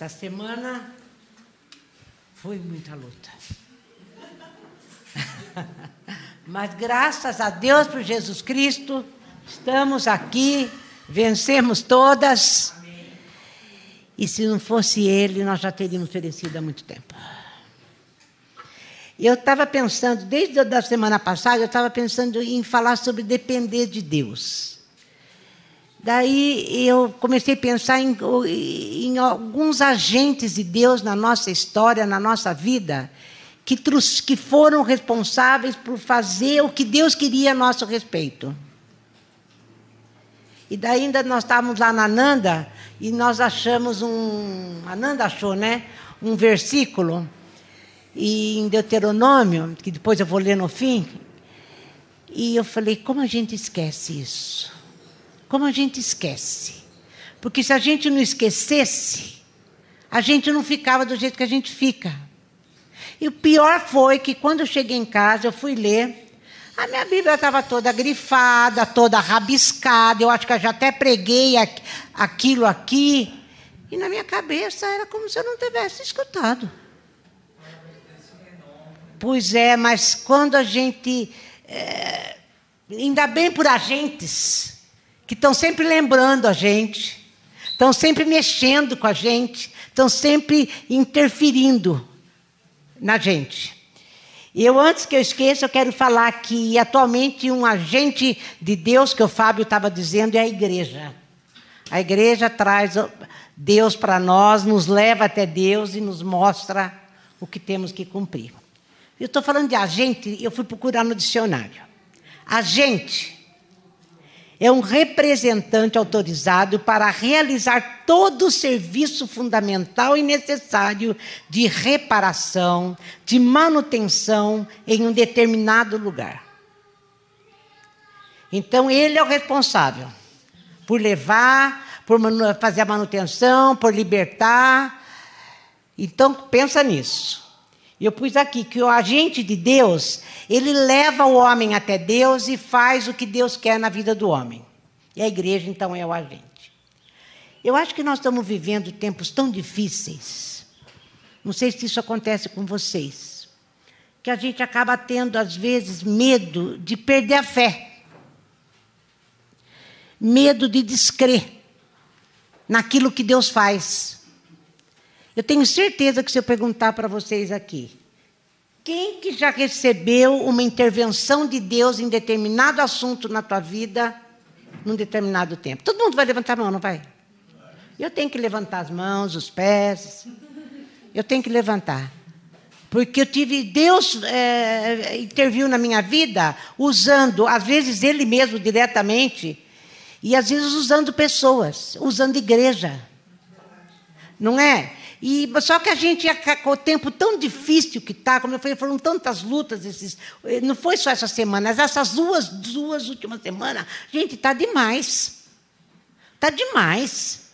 Essa semana foi muita luta. Mas graças a Deus por Jesus Cristo, estamos aqui, vencemos todas. E se não fosse Ele, nós já teríamos perecido há muito tempo. Eu estava pensando, desde a semana passada, eu estava pensando em falar sobre depender de Deus. Daí eu comecei a pensar em, em, alguns agentes de Deus na nossa história, na nossa vida, que, que foram responsáveis por fazer o que Deus queria a nosso respeito. E daí ainda nós estávamos lá na Nanda e nós achamos um. A Nanda achou, né? Um versículo em Deuteronômio, que depois eu vou ler no fim. E eu falei, como a gente esquece isso? Como a gente esquece? Porque se a gente não esquecesse, a gente não ficava do jeito que a gente fica. E o pior foi que quando eu cheguei em casa, eu fui ler, a minha Bíblia estava toda grifada, toda rabiscada, eu acho que eu já até preguei aquilo aqui. E na minha cabeça era como se eu não tivesse escutado. Pois é, mas quando a gente. É, ainda bem por agentes que estão sempre lembrando a gente, estão sempre mexendo com a gente, estão sempre interferindo na gente. Eu, antes que eu esqueça, eu quero falar que atualmente um agente de Deus, que o Fábio estava dizendo, é a igreja. A igreja traz Deus para nós, nos leva até Deus e nos mostra o que temos que cumprir. Eu estou falando de agente, eu fui procurar no dicionário. Agente é um representante autorizado para realizar todo o serviço fundamental e necessário de reparação, de manutenção em um determinado lugar. Então, ele é o responsável por levar, por fazer a manutenção, por libertar. Então, pensa nisso. Eu pus aqui que o agente de Deus, ele leva o homem até Deus e faz o que Deus quer na vida do homem. E a igreja, então, é o agente. Eu acho que nós estamos vivendo tempos tão difíceis. Não sei se isso acontece com vocês. Que a gente acaba tendo, às vezes, medo de perder a fé. Medo de descrer naquilo que Deus faz. Eu tenho certeza que se eu perguntar para vocês aqui, quem que já recebeu uma intervenção de Deus em determinado assunto na tua vida, num determinado tempo? Todo mundo vai levantar a mão, não vai? Eu tenho que levantar as mãos, os pés. Eu tenho que levantar. Porque eu tive, Deus é, interviu na minha vida usando, às vezes Ele mesmo diretamente, e às vezes usando pessoas, usando igreja. Não é? E, só que a gente, com o tempo tão difícil que está, como eu falei, foram tantas lutas, esses, não foi só essa semana, essas duas, duas últimas semanas, gente, está demais. Está demais.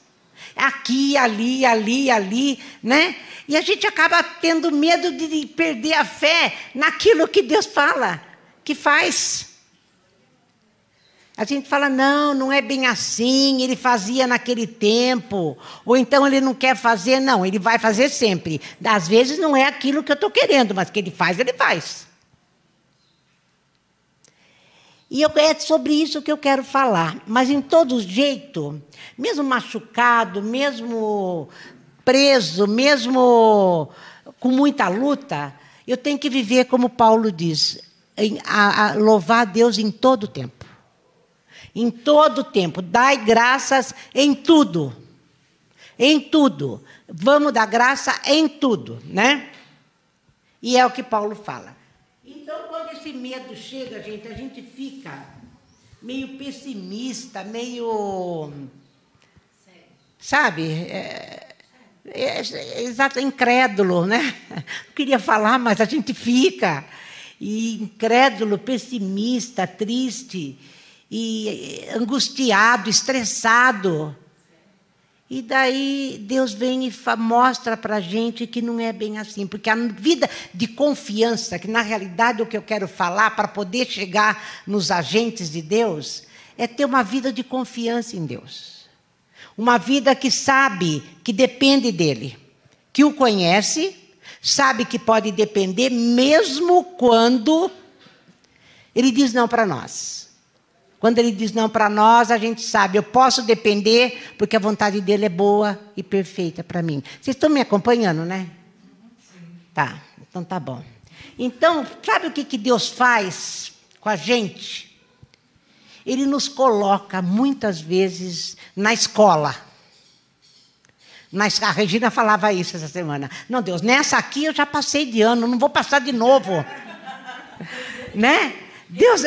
Aqui, ali, ali, ali, né? E a gente acaba tendo medo de perder a fé naquilo que Deus fala, que faz. A gente fala, não, não é bem assim, ele fazia naquele tempo, ou então ele não quer fazer, não, ele vai fazer sempre. Às vezes não é aquilo que eu estou querendo, mas que ele faz, ele faz. E eu, é sobre isso que eu quero falar. Mas em todo jeito, mesmo machucado, mesmo preso, mesmo com muita luta, eu tenho que viver como Paulo diz, em, a, a louvar Deus em todo o tempo em todo tempo. Dai graças em tudo. Em tudo. Vamos dar graça em tudo, né? E é o que Paulo fala. Então, quando esse medo chega, gente, a gente fica meio pessimista, meio. Sabe? É, é, é, exato, incrédulo, né? Não queria falar, mas a gente fica. E incrédulo, pessimista, triste e angustiado, estressado. E daí Deus vem e mostra para a gente que não é bem assim, porque a vida de confiança, que na realidade é o que eu quero falar para poder chegar nos agentes de Deus, é ter uma vida de confiança em Deus. Uma vida que sabe que depende dele, que o conhece, sabe que pode depender mesmo quando ele diz não para nós. Quando ele diz não para nós, a gente sabe, eu posso depender porque a vontade dele é boa e perfeita para mim. Vocês estão me acompanhando, né? Tá, então tá bom. Então, sabe o que, que Deus faz com a gente? Ele nos coloca muitas vezes na escola. a Regina falava isso essa semana. Não, Deus, nessa aqui eu já passei de ano, não vou passar de novo. né? Deus,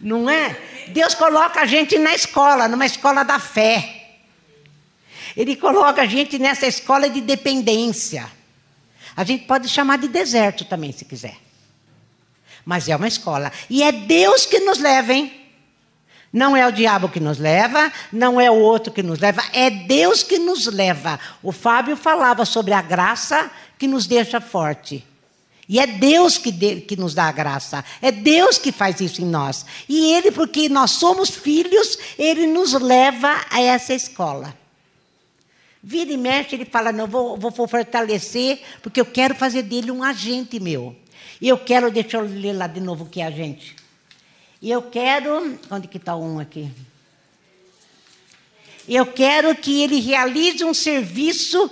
não é? Deus coloca a gente na escola, numa escola da fé. Ele coloca a gente nessa escola de dependência. A gente pode chamar de deserto também, se quiser. Mas é uma escola. E é Deus que nos leva, hein? Não é o diabo que nos leva, não é o outro que nos leva, é Deus que nos leva. O Fábio falava sobre a graça que nos deixa forte. E é Deus que, de, que nos dá a graça. É Deus que faz isso em nós. E Ele, porque nós somos filhos, Ele nos leva a essa escola. Vira e mexe, ele fala: Não, vou, vou fortalecer, porque eu quero fazer dele um agente meu. E eu quero, deixa eu ler lá de novo o que é agente. E eu quero. Onde que está um aqui? Eu quero que ele realize um serviço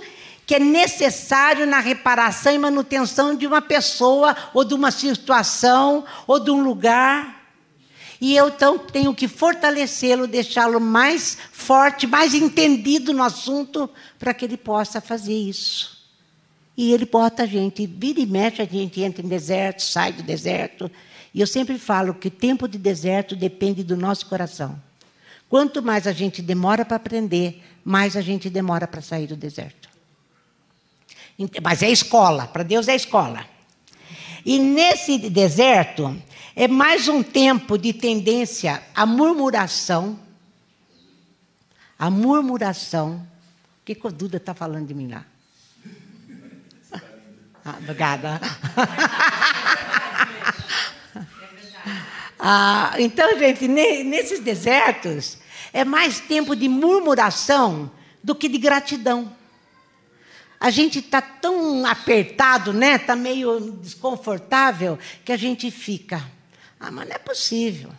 que é necessário na reparação e manutenção de uma pessoa, ou de uma situação, ou de um lugar. E eu então tenho que fortalecê-lo, deixá-lo mais forte, mais entendido no assunto, para que ele possa fazer isso. E ele bota a gente, vira e mexe, a gente entra em deserto, sai do deserto. E eu sempre falo que o tempo de deserto depende do nosso coração. Quanto mais a gente demora para aprender, mais a gente demora para sair do deserto. Mas é escola, para Deus é escola. E nesse deserto, é mais um tempo de tendência à murmuração. A murmuração. O que, que o Duda está falando de mim lá? Ah, obrigada. ah, então, gente, nesses desertos, é mais tempo de murmuração do que de gratidão. A gente está tão apertado, né? Está meio desconfortável que a gente fica. Ah, mas não é possível.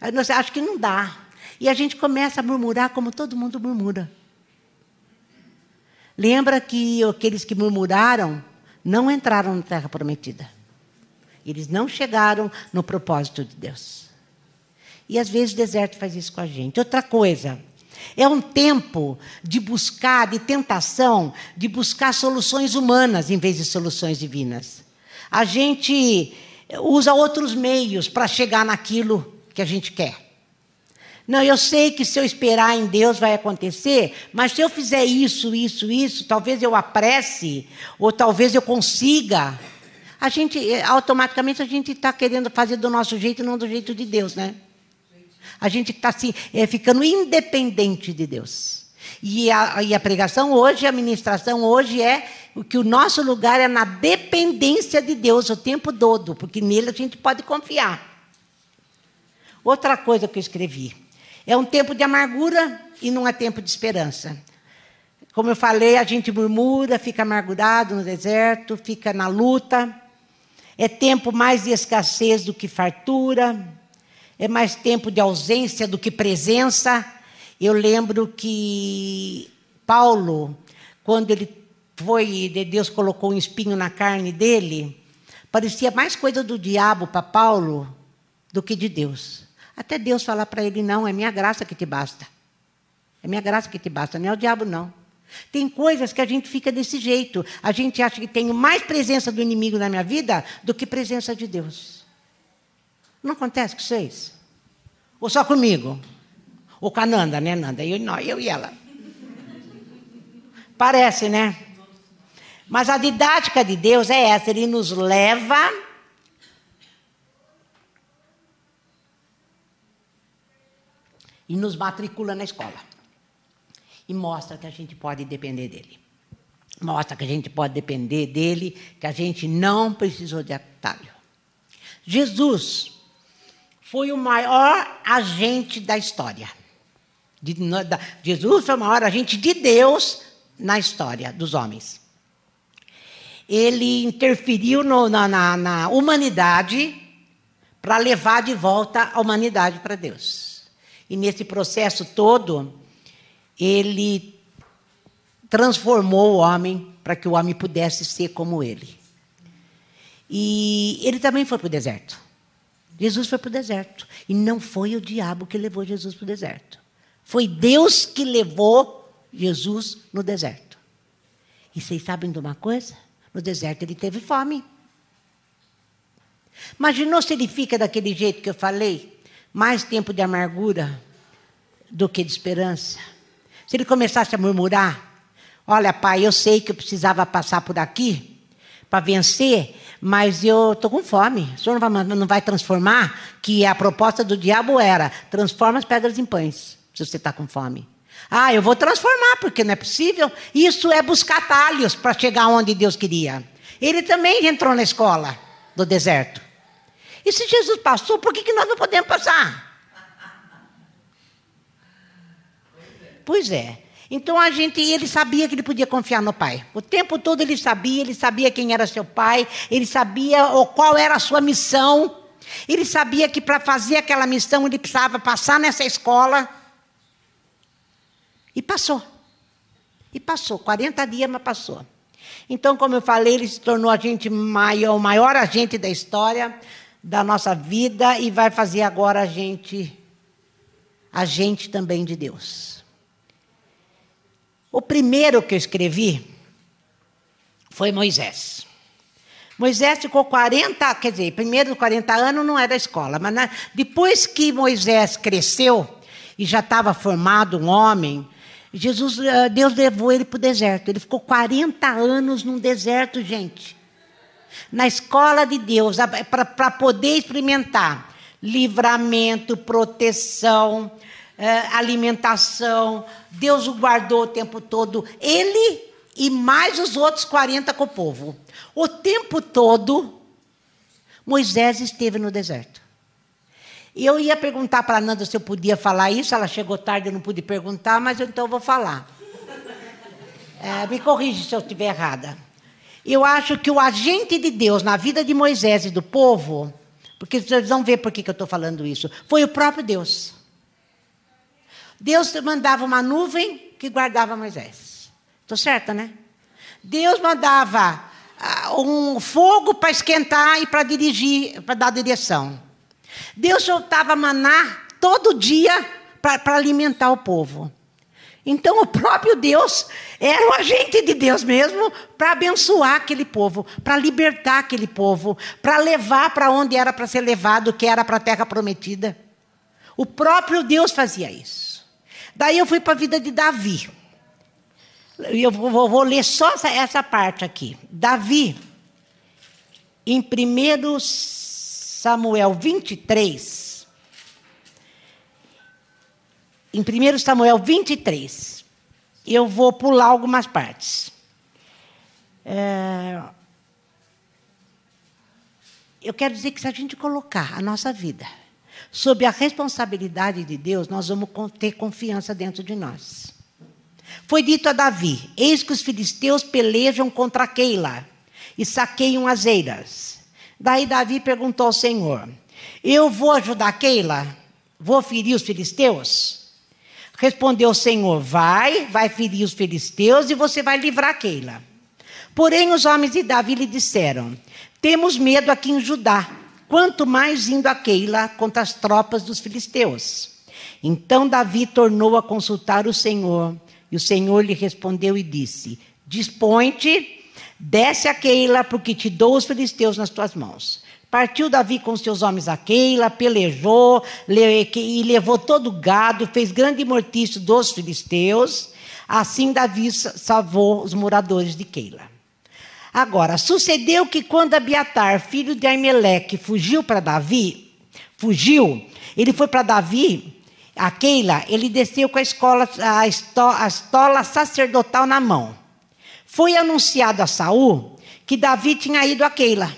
Acha que não dá. E a gente começa a murmurar como todo mundo murmura. Lembra que aqueles que murmuraram não entraram na terra prometida. Eles não chegaram no propósito de Deus. E às vezes o deserto faz isso com a gente. Outra coisa, é um tempo de buscar, de tentação, de buscar soluções humanas em vez de soluções divinas. A gente usa outros meios para chegar naquilo que a gente quer. Não, eu sei que se eu esperar em Deus vai acontecer, mas se eu fizer isso, isso, isso, talvez eu apresse, ou talvez eu consiga. A gente, automaticamente, a gente está querendo fazer do nosso jeito e não do jeito de Deus, né? A gente está assim, é, ficando independente de Deus. E a, e a pregação hoje, a ministração hoje é que o nosso lugar é na dependência de Deus o tempo todo, porque nele a gente pode confiar. Outra coisa que eu escrevi. É um tempo de amargura e não é tempo de esperança. Como eu falei, a gente murmura, fica amargurado no deserto, fica na luta. É tempo mais de escassez do que fartura. É mais tempo de ausência do que presença. Eu lembro que Paulo, quando ele foi, Deus colocou um espinho na carne dele, parecia mais coisa do diabo para Paulo do que de Deus. Até Deus falar para ele: não, é minha graça que te basta. É minha graça que te basta, não é o diabo, não. Tem coisas que a gente fica desse jeito. A gente acha que tem mais presença do inimigo na minha vida do que presença de Deus. Não acontece com vocês? Ou só comigo? Ou com a Nanda, né, Nanda? Eu, não, eu e ela. Parece, né? Mas a didática de Deus é essa: Ele nos leva e nos matricula na escola. E mostra que a gente pode depender dele. Mostra que a gente pode depender dele, que a gente não precisou de atalho. Jesus foi o maior agente da história. De, da, Jesus foi o maior agente de Deus na história dos homens. Ele interferiu no, na, na, na humanidade para levar de volta a humanidade para Deus. E nesse processo todo, ele transformou o homem para que o homem pudesse ser como ele. E ele também foi para o deserto. Jesus foi para o deserto. E não foi o diabo que levou Jesus para o deserto. Foi Deus que levou Jesus no deserto. E vocês sabem de uma coisa? No deserto ele teve fome. Imaginou se ele fica daquele jeito que eu falei? Mais tempo de amargura do que de esperança. Se ele começasse a murmurar: Olha, pai, eu sei que eu precisava passar por aqui para vencer, mas eu estou com fome. O senhor não vai, não vai transformar? Que a proposta do diabo era: transforma as pedras em pães, se você está com fome. Ah, eu vou transformar, porque não é possível. Isso é buscar talhos para chegar onde Deus queria. Ele também entrou na escola do deserto. E se Jesus passou, por que, que nós não podemos passar? Pois é. Então a gente, ele sabia que ele podia confiar no pai. O tempo todo ele sabia, ele sabia quem era seu pai, ele sabia qual era a sua missão. Ele sabia que para fazer aquela missão ele precisava passar nessa escola. E passou. E passou, 40 dias, mas passou. Então, como eu falei, ele se tornou a gente maior, o maior agente da história da nossa vida e vai fazer agora a gente agente também de Deus. O primeiro que eu escrevi foi Moisés. Moisés ficou 40, quer dizer, primeiro 40 anos não era escola, mas na, depois que Moisés cresceu e já estava formado um homem, Jesus, eh, Deus levou ele para o deserto. Ele ficou 40 anos num deserto, gente. Na escola de Deus, para poder experimentar livramento, proteção, alimentação. Deus o guardou o tempo todo. Ele e mais os outros 40 com o povo. O tempo todo, Moisés esteve no deserto. Eu ia perguntar para a Nanda se eu podia falar isso, ela chegou tarde, eu não pude perguntar, mas então eu vou falar. É, me corrige se eu estiver errada. Eu acho que o agente de Deus na vida de Moisés e do povo, porque vocês vão ver por que, que eu estou falando isso, foi o próprio Deus. Deus mandava uma nuvem que guardava Moisés. Estou certa, né? Deus mandava uh, um fogo para esquentar e para dirigir, para dar direção. Deus soltava maná todo dia para alimentar o povo. Então, o próprio Deus era o agente de Deus mesmo para abençoar aquele povo, para libertar aquele povo, para levar para onde era para ser levado, que era para a terra prometida. O próprio Deus fazia isso. Daí eu fui para a vida de Davi. Eu vou, vou ler só essa, essa, parte aqui. Davi, em 1 Samuel 23. Em 1 Samuel 23. Eu vou pular algumas partes. É, eu quero dizer que se a gente colocar a nossa vida sob a responsabilidade de Deus, nós vamos ter confiança dentro de nós. Foi dito a Davi: Eis que os filisteus pelejam contra Keila e saqueiam as eiras. Daí Davi perguntou ao Senhor: Eu vou ajudar Keila? Vou ferir os filisteus? Respondeu o Senhor: Vai, vai ferir os filisteus e você vai livrar Keila. Porém, os homens de Davi lhe disseram: Temos medo aqui em Judá quanto mais indo a Keila contra as tropas dos filisteus. Então Davi tornou a consultar o Senhor, e o Senhor lhe respondeu e disse: Dispõe-te, desce a Keila, porque te dou os filisteus nas tuas mãos. Partiu Davi com seus homens a Keila, pelejou e levou todo o gado, fez grande mortício dos filisteus. Assim Davi salvou os moradores de Keila. Agora, sucedeu que quando Abiatar, filho de Aimeleque, fugiu para Davi, fugiu, ele foi para Davi, a Keila, ele desceu com a, escola, a, estola, a estola sacerdotal na mão. Foi anunciado a Saul que Davi tinha ido a Keila,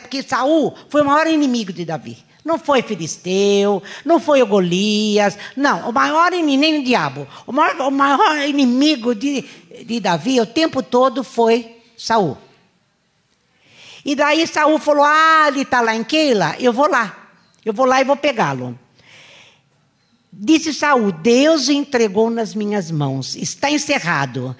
porque Saul foi o maior inimigo de Davi. Não foi Filisteu, não foi o Golias, não. O maior inimigo, nem o diabo. O maior, o maior inimigo de, de Davi o tempo todo foi Saul. E daí Saul falou: Ah, ele está lá em Keila, eu vou lá. Eu vou lá e vou pegá-lo. Disse Saul: Deus entregou nas minhas mãos, está encerrado,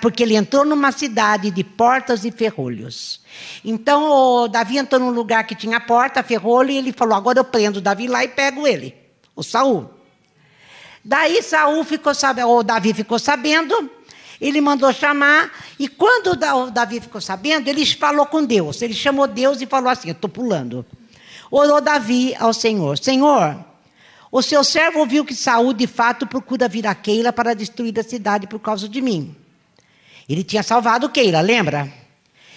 porque ele entrou numa cidade de portas e ferrolhos. Então Davi entrou num lugar que tinha porta, ferrolho, e ele falou: Agora eu prendo Davi lá e pego ele, o Saul. Daí Saul ficou sabendo, ou Davi ficou sabendo, ele mandou chamar, e quando o Davi ficou sabendo, ele falou com Deus. Ele chamou Deus e falou assim: Eu estou pulando. Orou Davi ao Senhor: Senhor, o seu servo ouviu que Saul de fato procura vir a Keila para destruir a cidade por causa de mim. Ele tinha salvado Keila, lembra?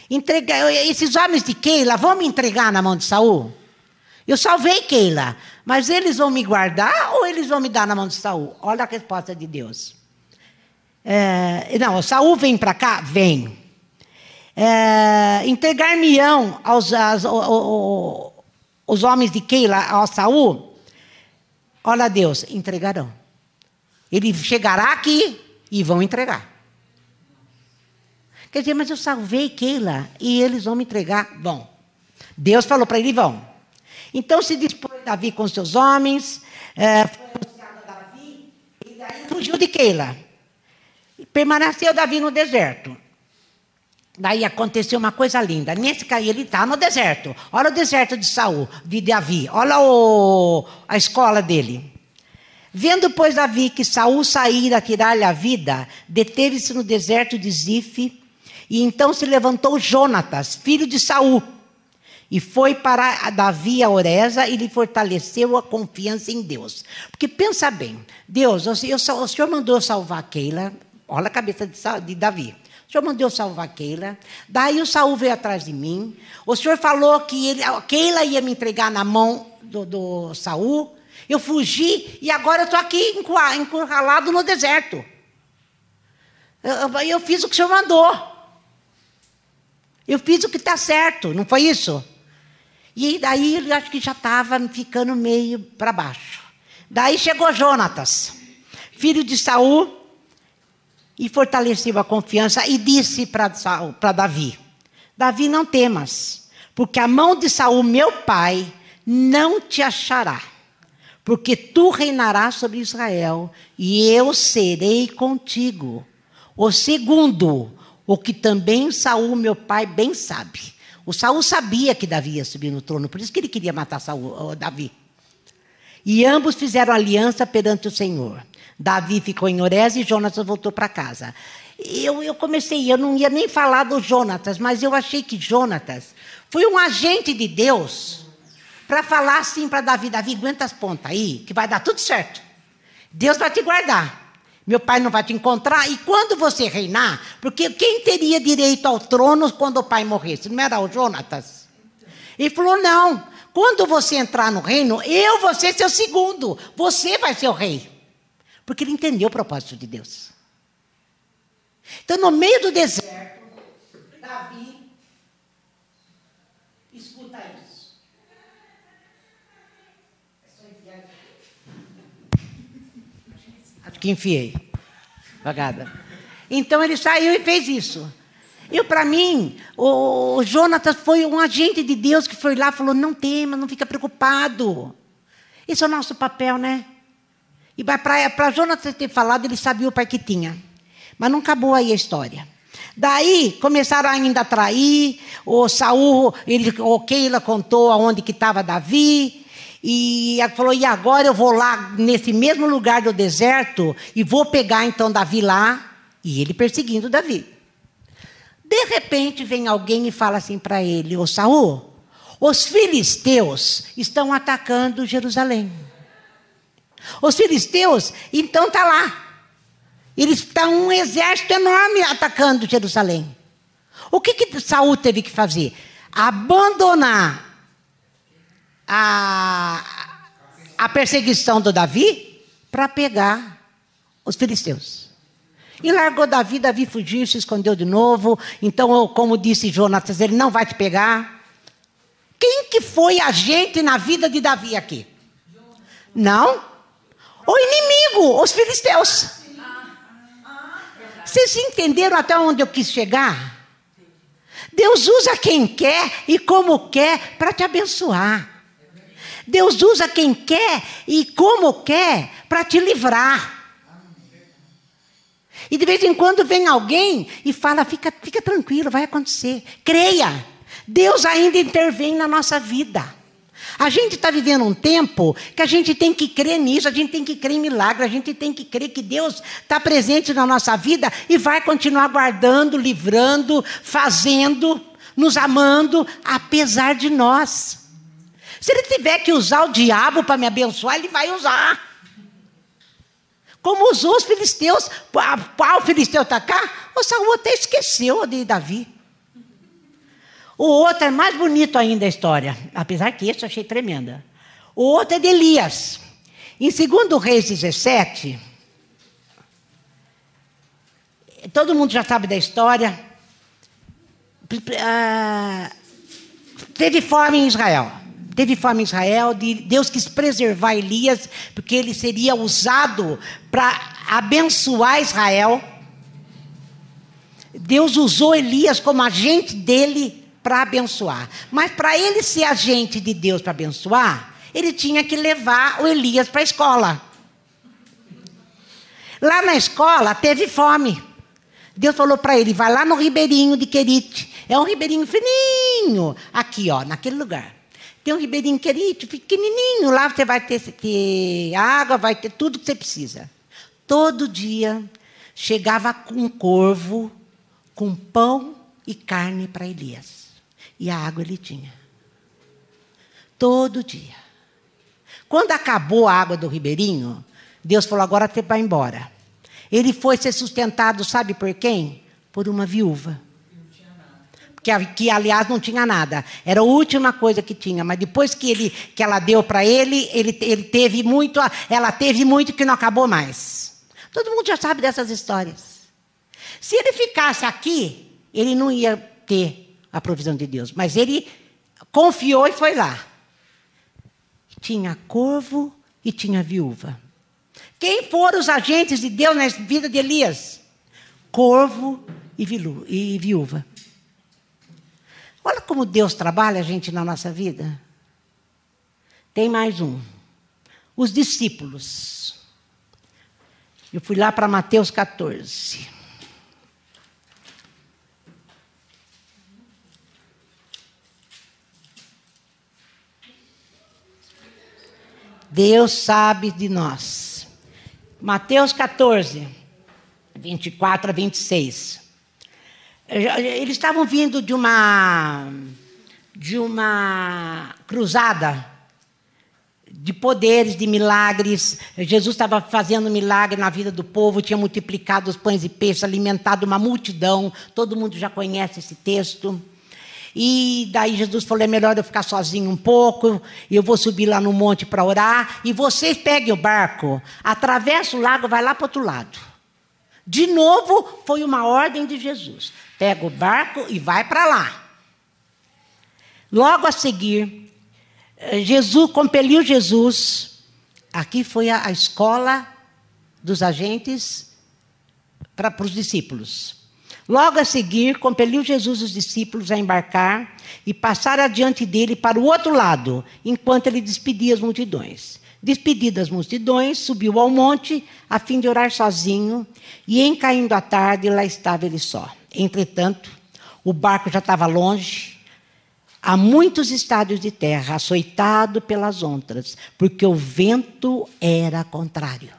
Entrega, esses homens de Keila vão me entregar na mão de Saul? Eu salvei Keila, mas eles vão me guardar ou eles vão me dar na mão de Saul? Olha a resposta de Deus. É, não, Saul vem para cá? Vem. É, Entregar-me-ão aos, aos, aos, os homens de Keila ao Saul? Olha Deus, entregarão. Ele chegará aqui e vão entregar. Quer dizer, mas eu salvei Keila e eles vão me entregar? Vão. Deus falou para ele: vão. Então se dispôs Davi com seus homens, é, foi anunciado a Davi, e daí fugiu de Keila. Permaneceu Davi no deserto. Daí aconteceu uma coisa linda. Nesse cair ele está no deserto. Olha o deserto de Saul, de Davi. Olha o, a escola dele. Vendo, pois, Davi que Saul saíra tirar-lhe a vida, deteve-se no deserto de Zif, e então se levantou Jonatas, filho de Saul, e foi para Davi a Oreza e lhe fortaleceu a confiança em Deus. Porque pensa bem, Deus, o senhor, o senhor mandou salvar Keila, olha a cabeça de, de Davi. O senhor mandou salvar Keila. Daí o Saul veio atrás de mim. O senhor falou que ele, Keila ia me entregar na mão do, do Saul. Eu fugi e agora eu estou aqui encurralado no deserto. Eu, eu, fiz o que o senhor mandou. Eu fiz o que está certo, não foi isso? E daí ele acho que já estava ficando meio para baixo. Daí chegou Jonatas, filho de Saul, e fortaleceu a confiança e disse para Davi: Davi, não temas, porque a mão de Saul, meu pai, não te achará, porque tu reinarás sobre Israel e eu serei contigo. O segundo, o que também Saul, meu pai, bem sabe. O Saul sabia que Davi ia subir no trono, por isso que ele queria matar Saul, Davi. E ambos fizeram aliança perante o Senhor. Davi ficou em Orés e Jonatas voltou para casa. Eu, eu comecei, eu não ia nem falar do Jonatas, mas eu achei que Jonatas foi um agente de Deus para falar assim para Davi: Davi, aguenta as pontas aí, que vai dar tudo certo. Deus vai te guardar. Meu pai não vai te encontrar. E quando você reinar, porque quem teria direito ao trono quando o pai morresse? Não era o Jonatas? Ele falou: não. Quando você entrar no reino, eu vou ser seu segundo. Você vai ser o rei. Porque ele entendeu o propósito de Deus. Então, no meio do deserto, Davi escuta isso. Acho que enfiei. Vagada. Então ele saiu e fez isso. E para mim, o, Jonatas foi um agente de Deus que foi lá e falou: não tema, não fica preocupado. Esse é o nosso papel, né? E para Jonatas ter falado, ele sabia o pai que tinha. Mas não acabou aí a história. Daí começaram ainda a trair. O Saul, ele, o Keila contou aonde que estava Davi. E falou: e agora eu vou lá nesse mesmo lugar do deserto e vou pegar então Davi lá. E ele perseguindo Davi. De repente vem alguém e fala assim para ele: Ô Saul, os filisteus estão atacando Jerusalém. Os filisteus, então está lá. Eles estão um exército enorme atacando Jerusalém. O que, que Saul teve que fazer? Abandonar a, a perseguição do Davi para pegar os filisteus. E largou Davi, Davi fugiu, se escondeu de novo. Então, como disse Jonatas, ele não vai te pegar. Quem que foi agente na vida de Davi aqui? Não? O inimigo, os filisteus. Vocês entenderam até onde eu quis chegar? Deus usa quem quer e como quer para te abençoar. Deus usa quem quer e como quer para te livrar. E de vez em quando vem alguém e fala: fica, fica tranquilo, vai acontecer. Creia, Deus ainda intervém na nossa vida. A gente está vivendo um tempo que a gente tem que crer nisso, a gente tem que crer em milagre, a gente tem que crer que Deus está presente na nossa vida e vai continuar guardando, livrando, fazendo, nos amando, apesar de nós. Se ele tiver que usar o diabo para me abençoar, ele vai usar. Como usou os filisteus, qual filisteu atacar? O Saul até esqueceu de Davi. O outro é mais bonito ainda a história, apesar que esse eu achei tremenda. O outro é de Elias. Em 2 Reis 17, todo mundo já sabe da história. Uh, teve fome em Israel. Teve fome em Israel, Deus quis preservar Elias, porque ele seria usado para abençoar Israel. Deus usou Elias como agente dele para abençoar. Mas para ele ser agente de Deus para abençoar, ele tinha que levar o Elias para a escola. Lá na escola teve fome. Deus falou para ele: vai lá no ribeirinho de Querite. É um ribeirinho fininho, aqui, ó, naquele lugar. Tem um ribeirinho querido, pequenininho, lá você vai ter, ter água, vai ter tudo que você precisa. Todo dia chegava um corvo com pão e carne para Elias. E a água ele tinha. Todo dia. Quando acabou a água do ribeirinho, Deus falou: agora você vai embora. Ele foi ser sustentado, sabe por quem? Por uma viúva que, que aliás não tinha nada. Era a última coisa que tinha, mas depois que, ele, que ela deu para ele, ele, ele teve muito, ela teve muito que não acabou mais. Todo mundo já sabe dessas histórias. Se ele ficasse aqui, ele não ia ter a provisão de Deus, mas ele confiou e foi lá. Tinha corvo e tinha viúva. Quem foram os agentes de Deus na vida de Elias? Corvo e viúva. Olha como Deus trabalha, gente, na nossa vida. Tem mais um. Os discípulos. Eu fui lá para Mateus 14. Deus sabe de nós. Mateus 14, 24 a 26. Eles estavam vindo de uma de uma cruzada de poderes, de milagres. Jesus estava fazendo milagre na vida do povo, tinha multiplicado os pães e peixes, alimentado uma multidão. Todo mundo já conhece esse texto. E daí Jesus falou: é melhor eu ficar sozinho um pouco, eu vou subir lá no monte para orar, e vocês peguem o barco, atravessa o lago, vai lá para o outro lado. De novo, foi uma ordem de Jesus. Pega o barco e vai para lá. Logo a seguir, eh, Jesus compeliu Jesus. Aqui foi a, a escola dos agentes para, para os discípulos. Logo a seguir, compeliu Jesus os discípulos a embarcar e passar adiante dele para o outro lado, enquanto ele despedia as multidões. Despedidas as multidões, subiu ao monte a fim de orar sozinho, e em caindo a tarde, lá estava ele só. Entretanto, o barco já estava longe, a muitos estádios de terra, açoitado pelas ondas, porque o vento era contrário.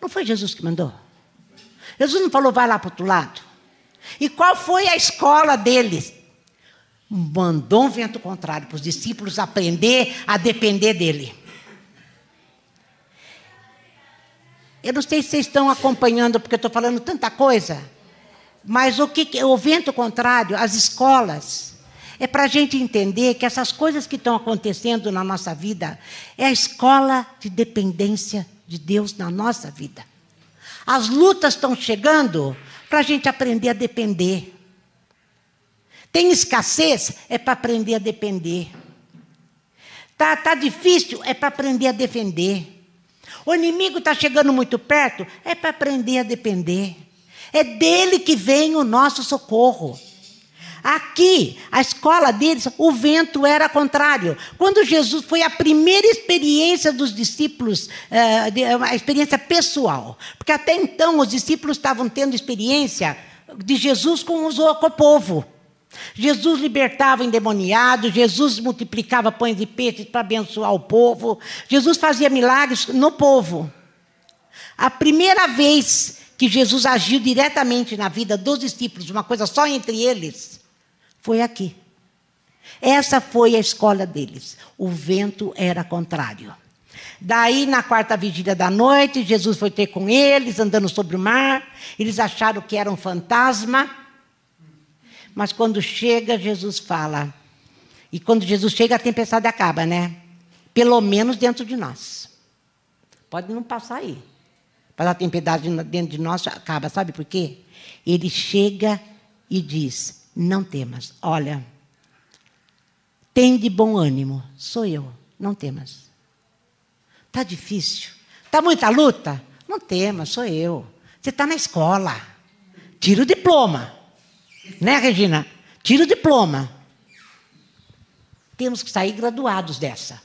Não foi Jesus que mandou? Jesus não falou, vai lá para o outro lado? E qual foi a escola deles? Mandou um vento contrário para os discípulos aprender a depender dele. Eu não sei se vocês estão acompanhando, porque eu estou falando tanta coisa. Mas o que o vento contrário, as escolas, é para a gente entender que essas coisas que estão acontecendo na nossa vida é a escola de dependência de Deus na nossa vida. As lutas estão chegando para a gente aprender a depender. Tem escassez? É para aprender a depender. Tá, tá difícil? É para aprender a defender. O inimigo está chegando muito perto? É para aprender a depender. É dele que vem o nosso socorro. Aqui, a escola deles, o vento era contrário. Quando Jesus foi a primeira experiência dos discípulos, uh, a experiência pessoal, porque até então os discípulos estavam tendo experiência de Jesus com, os, com o povo. Jesus libertava endemoniados, Jesus multiplicava pães e peixes para abençoar o povo, Jesus fazia milagres no povo. A primeira vez que Jesus agiu diretamente na vida dos discípulos, uma coisa só entre eles, foi aqui. Essa foi a escola deles. O vento era contrário. Daí, na quarta vigília da noite, Jesus foi ter com eles, andando sobre o mar. Eles acharam que era um fantasma. Mas quando chega, Jesus fala. E quando Jesus chega, a tempestade acaba, né? Pelo menos dentro de nós. Pode não passar aí. Mas a tempestade dentro de nós acaba. Sabe por quê? Ele chega e diz: não temas. Olha, tem de bom ânimo. Sou eu. Não temas. Está difícil. Está muita luta? Não temas, sou eu. Você está na escola. Tira o diploma. Né, Regina? Tira o diploma. Temos que sair graduados dessa.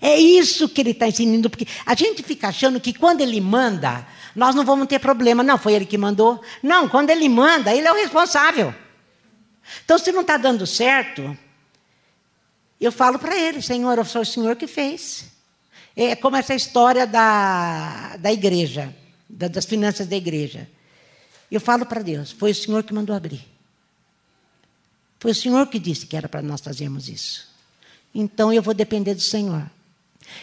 É isso que ele está ensinando, porque a gente fica achando que quando ele manda, nós não vamos ter problema. Não, foi ele que mandou. Não, quando ele manda, ele é o responsável. Então, se não está dando certo, eu falo para ele, Senhor, foi o Senhor que fez. É como essa história da, da igreja, da, das finanças da igreja. Eu falo para Deus, foi o Senhor que mandou abrir. Foi o Senhor que disse que era para nós fazermos isso. Então eu vou depender do Senhor.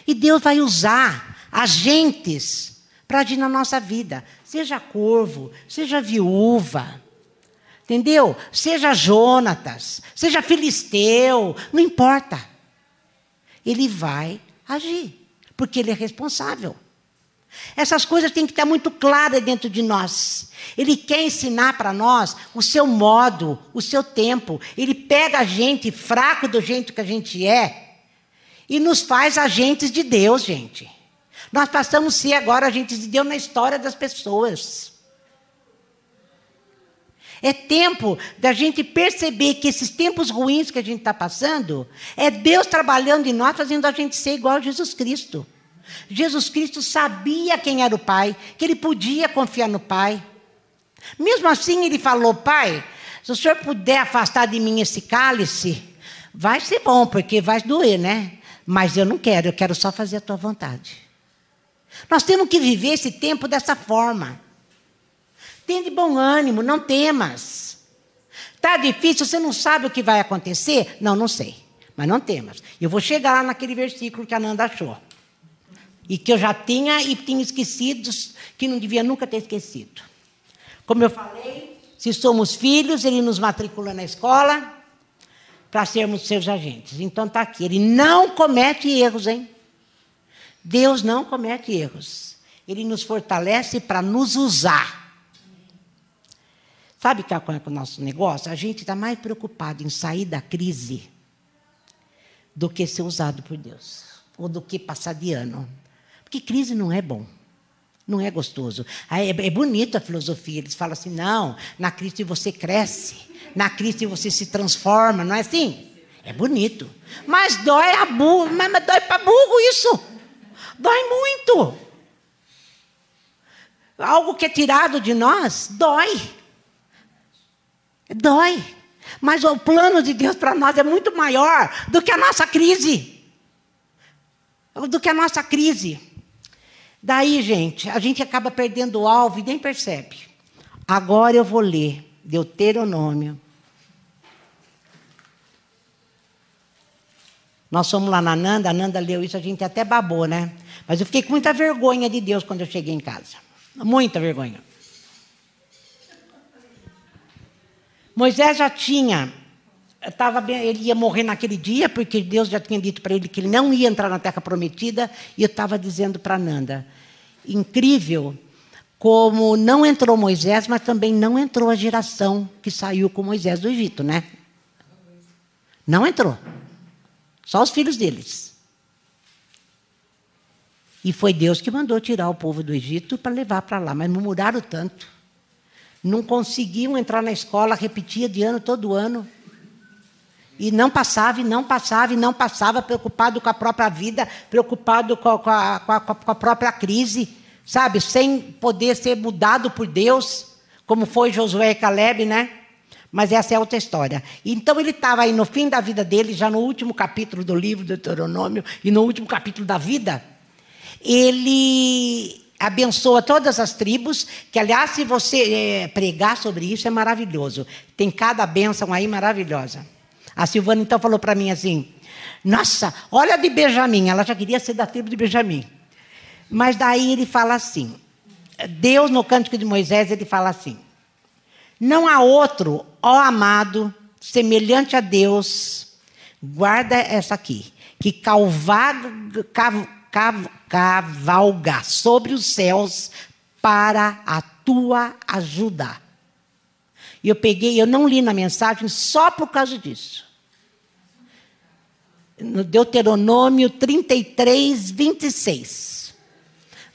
E Deus vai usar agentes para agir na nossa vida. Seja corvo, seja viúva, Entendeu? Seja Jonatas, seja Filisteu, não importa. Ele vai agir, porque ele é responsável. Essas coisas têm que estar muito claras dentro de nós. Ele quer ensinar para nós o seu modo, o seu tempo. Ele pega a gente fraco do jeito que a gente é e nos faz agentes de Deus, gente. Nós passamos a ser agora agentes de Deus na história das pessoas. É tempo da gente perceber que esses tempos ruins que a gente está passando, é Deus trabalhando em nós, fazendo a gente ser igual a Jesus Cristo. Jesus Cristo sabia quem era o Pai, que ele podia confiar no Pai. Mesmo assim, ele falou: Pai, se o senhor puder afastar de mim esse cálice, vai ser bom, porque vai doer, né? Mas eu não quero, eu quero só fazer a tua vontade. Nós temos que viver esse tempo dessa forma. Tenha de bom ânimo, não temas. Está difícil, você não sabe o que vai acontecer? Não, não sei. Mas não temas. Eu vou chegar lá naquele versículo que a Nanda achou. E que eu já tinha e tinha esquecido, que não devia nunca ter esquecido. Como eu falei, se somos filhos, ele nos matricula na escola para sermos seus agentes. Então está aqui. Ele não comete erros, hein? Deus não comete erros. Ele nos fortalece para nos usar. Sabe qual é, o nosso negócio? A gente está mais preocupado em sair da crise do que ser usado por Deus, ou do que passar de ano. Porque crise não é bom. Não é gostoso. É, é bonito a filosofia. Eles falam assim: não, na crise você cresce, na crise você se transforma, não é assim? É bonito. Mas dói a burro, mas dói para burro isso. Dói muito. Algo que é tirado de nós, dói. Dói. Mas o plano de Deus para nós é muito maior do que a nossa crise. Do que a nossa crise. Daí, gente, a gente acaba perdendo o alvo e nem percebe. Agora eu vou ler Deuteronômio. Nós fomos lá na Nanda, a Nanda leu isso, a gente até babou, né? Mas eu fiquei com muita vergonha de Deus quando eu cheguei em casa. Muita vergonha. Moisés já tinha, tava ele ia morrer naquele dia, porque Deus já tinha dito para ele que ele não ia entrar na terra prometida, e eu estava dizendo para Nanda: incrível como não entrou Moisés, mas também não entrou a geração que saiu com Moisés do Egito, né? Não entrou. Só os filhos deles. E foi Deus que mandou tirar o povo do Egito para levar para lá, mas murmuraram tanto. Não conseguiam entrar na escola, repetia de ano todo ano. E não passava, e não passava, e não passava, preocupado com a própria vida, preocupado com a, com a, com a, própria crise, sabe? Sem poder ser mudado por Deus, como foi Josué e Caleb, né? Mas essa é outra história. Então ele estava aí no fim da vida dele, já no último capítulo do livro do Deuteronômio e no último capítulo da vida. Ele abençoa todas as tribos, que aliás, se você é, pregar sobre isso, é maravilhoso. Tem cada bênção aí maravilhosa. A Silvana então falou para mim assim: Nossa, olha de Benjamim. Ela já queria ser da tribo de Benjamim. Mas daí ele fala assim: Deus, no cântico de Moisés, ele fala assim: não há outro, ó amado, semelhante a Deus. Guarda essa aqui. Que calvaga, cav, cav, cavalga sobre os céus para a tua ajuda. E eu peguei, eu não li na mensagem só por causa disso. No Deuteronômio 33, 26.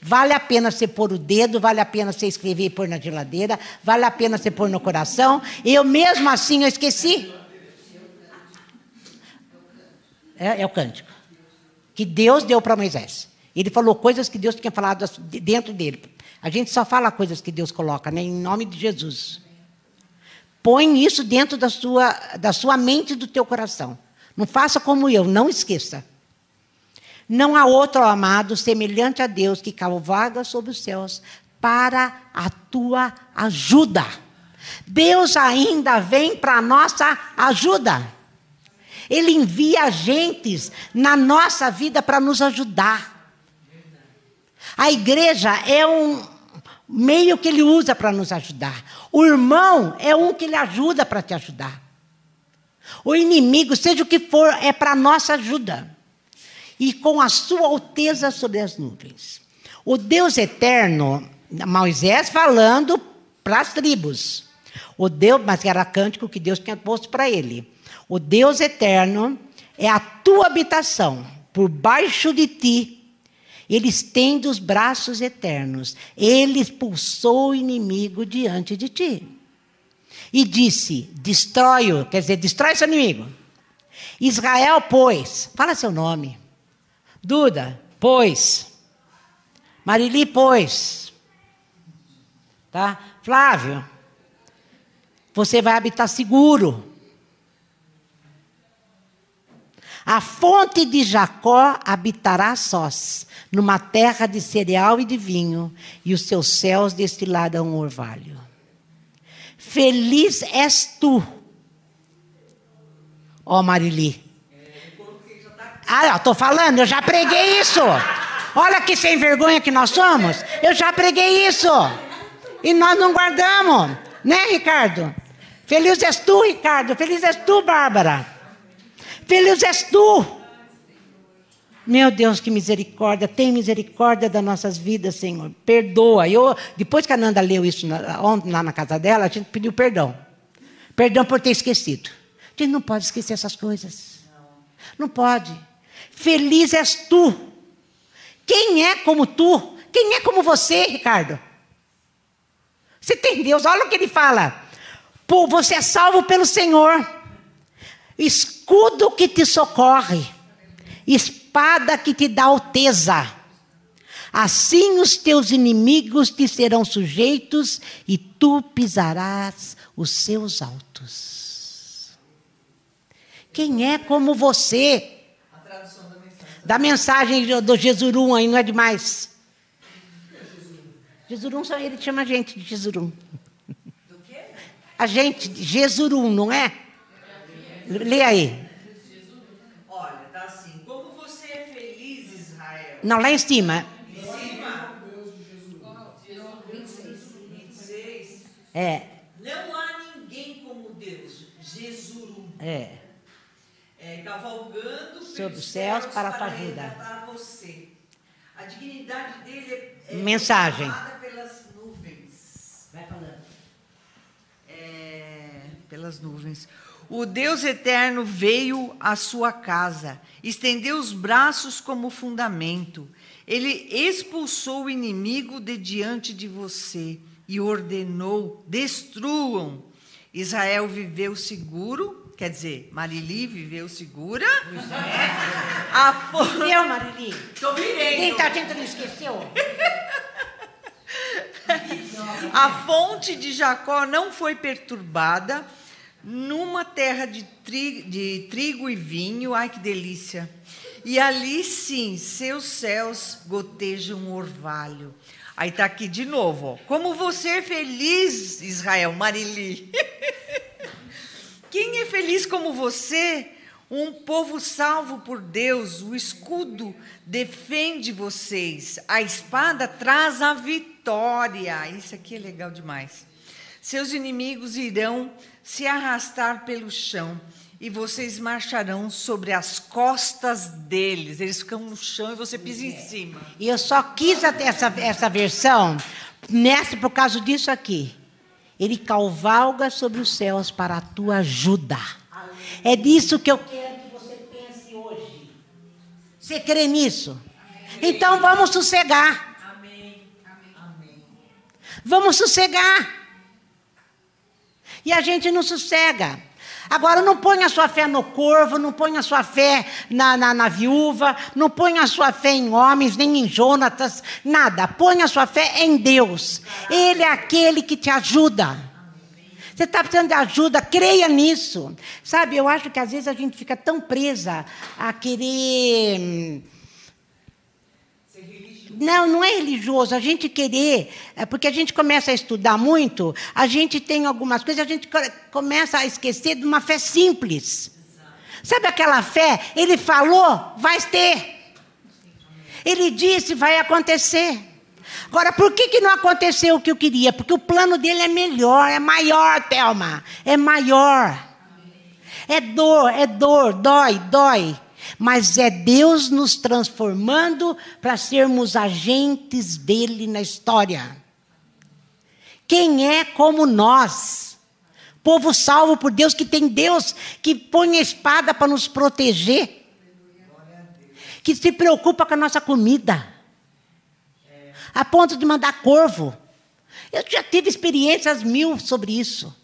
Vale a pena você pôr o dedo, vale a pena você escrever e pôr na geladeira, vale a pena você pôr no coração. Eu mesmo assim eu esqueci. É, é o cântico. Que Deus deu para Moisés. Ele falou coisas que Deus tinha falado dentro dele. A gente só fala coisas que Deus coloca, né? em nome de Jesus. Põe isso dentro da sua, da sua mente e do teu coração. Não faça como eu, não esqueça. Não há outro amado semelhante a Deus que cavalga sobre os céus para a tua ajuda. Deus ainda vem para a nossa ajuda. Ele envia agentes na nossa vida para nos ajudar. A igreja é um meio que ele usa para nos ajudar. O irmão é um que ele ajuda para te ajudar. O inimigo, seja o que for, é para nossa ajuda e com a sua alteza sobre as nuvens. O Deus eterno, Moisés falando para as tribos. O Deus, mas era cântico que Deus tinha posto para ele. O Deus eterno é a tua habitação, por baixo de ti. Ele estende os braços eternos. Ele expulsou o inimigo diante de ti. E disse: destrói-o, quer dizer, destrói seu inimigo. Israel, pois, fala seu nome. Duda, pois. Marili, pois. Tá? Flávio, você vai habitar seguro. A fonte de Jacó habitará sós, numa terra de cereal e de vinho, e os seus céus destilarão orvalho. Feliz és tu, ó Marili, ah, estou falando, eu já preguei isso. Olha que sem vergonha que nós somos. Eu já preguei isso. E nós não guardamos. Né, Ricardo? Feliz és tu, Ricardo. Feliz és tu, Bárbara. Feliz és tu. Meu Deus, que misericórdia. Tem misericórdia das nossas vidas, Senhor. Perdoa. Eu, depois que a Nanda leu isso ontem lá na casa dela, a gente pediu perdão. Perdão por ter esquecido. A gente não pode esquecer essas coisas. Não pode. Feliz és tu. Quem é como tu? Quem é como você, Ricardo? Você tem Deus, olha o que ele fala. Você é salvo pelo Senhor. Escudo que te socorre. Espada que te dá alteza. Assim os teus inimigos te serão sujeitos e tu pisarás os seus altos. Quem é como você? da mensagem do Jesurum aí, não é demais? Jesurum, só ele chama a gente de Jesurum. Do quê? A gente, Jesurum, não é? Lê aí. Olha, tá assim. Como você é feliz, Israel? Não, lá em cima. Em cima. 26. É. Não há ninguém como Deus. Jesurum. É é, cavalgando sobre os céus para a tua vida. Para você. A dignidade dele é, é mensagem pelas nuvens. Vai falando. É, pelas nuvens. O Deus eterno veio à sua casa, estendeu os braços como fundamento. Ele expulsou o inimigo de diante de você e ordenou: destruam. Israel viveu seguro, quer dizer, Marili viveu segura. É. A Viu, Marili? Estou virando. Quem está tentando esqueceu? A fonte de Jacó não foi perturbada numa terra de, tri, de trigo e vinho. Ai, que delícia! E ali sim, seus céus gotejam orvalho. Aí está aqui de novo. Ó. Como você é feliz, Israel, Marili. Quem é feliz como você? Um povo salvo por Deus, o escudo defende vocês, a espada traz a vitória. Isso aqui é legal demais. Seus inimigos irão se arrastar pelo chão e vocês marcharão sobre as costas deles. Eles ficam no chão e você pisa em cima. E eu só quis essa, essa versão nessa por causa disso aqui. Ele cavalga sobre os céus para a tua ajuda. É disso que eu quero que você pense hoje. Você crê nisso? Então vamos sossegar. Vamos sossegar. E a gente não sossega. Agora, não ponha a sua fé no corvo, não ponha a sua fé na, na, na, viúva, não ponha a sua fé em homens, nem em Jonatas, nada. Ponha a sua fé em Deus. Ele é aquele que te ajuda. Você está precisando de ajuda, creia nisso. Sabe, eu acho que às vezes a gente fica tão presa a querer. Não, não é religioso. A gente querer, é porque a gente começa a estudar muito, a gente tem algumas coisas, a gente começa a esquecer de uma fé simples. Sabe aquela fé? Ele falou, vai ter. Ele disse, vai acontecer. Agora, por que, que não aconteceu o que eu queria? Porque o plano dele é melhor, é maior, Thelma. É maior. É dor, é dor, dói, dói. Mas é Deus nos transformando para sermos agentes dele na história. Quem é como nós? Povo salvo por Deus, que tem Deus que põe a espada para nos proteger, que se preocupa com a nossa comida a ponto de mandar corvo. Eu já tive experiências mil sobre isso.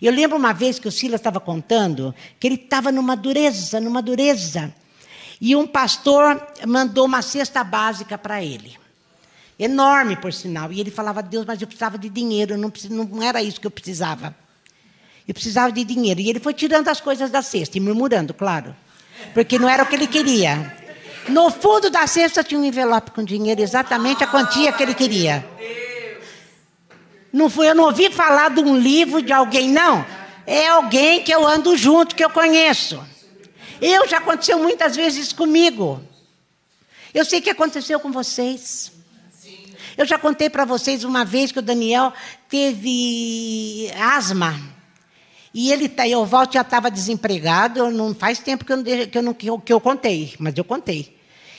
Eu lembro uma vez que o Silas estava contando que ele estava numa dureza, numa dureza. E um pastor mandou uma cesta básica para ele. Enorme, por sinal. E ele falava, Deus, mas eu precisava de dinheiro, não, não era isso que eu precisava. Eu precisava de dinheiro. E ele foi tirando as coisas da cesta, e murmurando, claro. Porque não era o que ele queria. No fundo da cesta tinha um envelope com dinheiro, exatamente a quantia que ele queria. Não fui, eu não ouvi falar de um livro de alguém, não. É alguém que eu ando junto, que eu conheço. Eu já aconteceu muitas vezes comigo. Eu sei que aconteceu com vocês. Eu já contei para vocês uma vez que o Daniel teve asma. E ele tá, o Walter já estava desempregado, não faz tempo que eu, que eu, não, que eu, que eu contei, mas eu contei.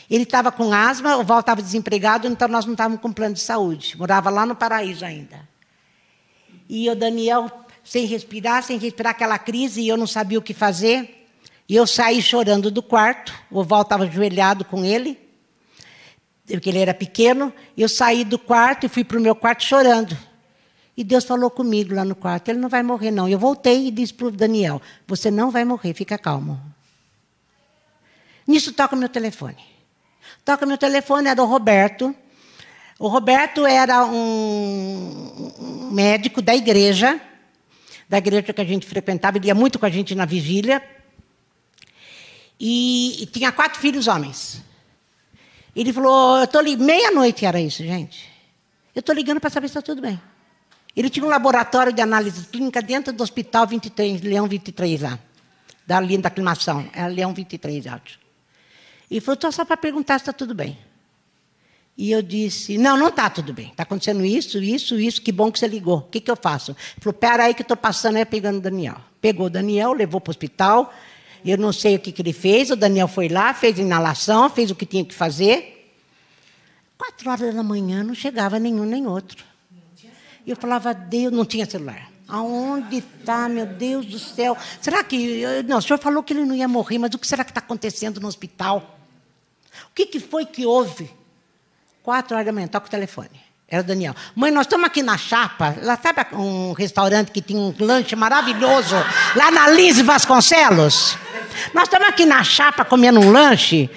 Ele estava com asma, o Walter estava desempregado, então nós não estávamos com plano de saúde. Morava lá no paraíso ainda. E o Daniel, sem respirar, sem respirar aquela crise, e eu não sabia o que fazer. E eu saí chorando do quarto, o Val estava ajoelhado com ele, porque ele era pequeno. Eu saí do quarto e fui para o meu quarto chorando. E Deus falou comigo lá no quarto: ele não vai morrer, não. Eu voltei e disse para o Daniel: você não vai morrer, fica calmo. Nisso toca meu telefone. Toca meu telefone, era o Roberto. O Roberto era um médico da igreja, da igreja que a gente frequentava, ele ia muito com a gente na vigília. E, e tinha quatro filhos homens. Ele falou: Eu estou meia-noite era isso, gente. Eu estou ligando para saber se está tudo bem. Ele tinha um laboratório de análise clínica dentro do hospital 23, Leão 23 lá. Da linha da aclimação. É Leão 23, acho. E falou, estou só para perguntar se está tudo bem. E eu disse, não, não está tudo bem. Está acontecendo isso, isso, isso, que bom que você ligou. O que, que eu faço? Ele falou, pera aí que estou passando aí pegando o Daniel. Pegou o Daniel, levou para o hospital. Eu não sei o que, que ele fez. O Daniel foi lá, fez inalação, fez o que tinha que fazer. Quatro horas da manhã não chegava nenhum nem outro. E eu falava, Deus, não tinha celular. Aonde está, meu Deus do céu? Será que. Não, o senhor falou que ele não ia morrer, mas o que será que está acontecendo no hospital? O que, que foi que houve? Quatro horas da manhã, toca o telefone. Era o Daniel. Mãe, nós estamos aqui na Chapa. Lá sabe um restaurante que tinha um lanche maravilhoso, lá na Lise Vasconcelos? Nós estamos aqui na Chapa comendo um lanche.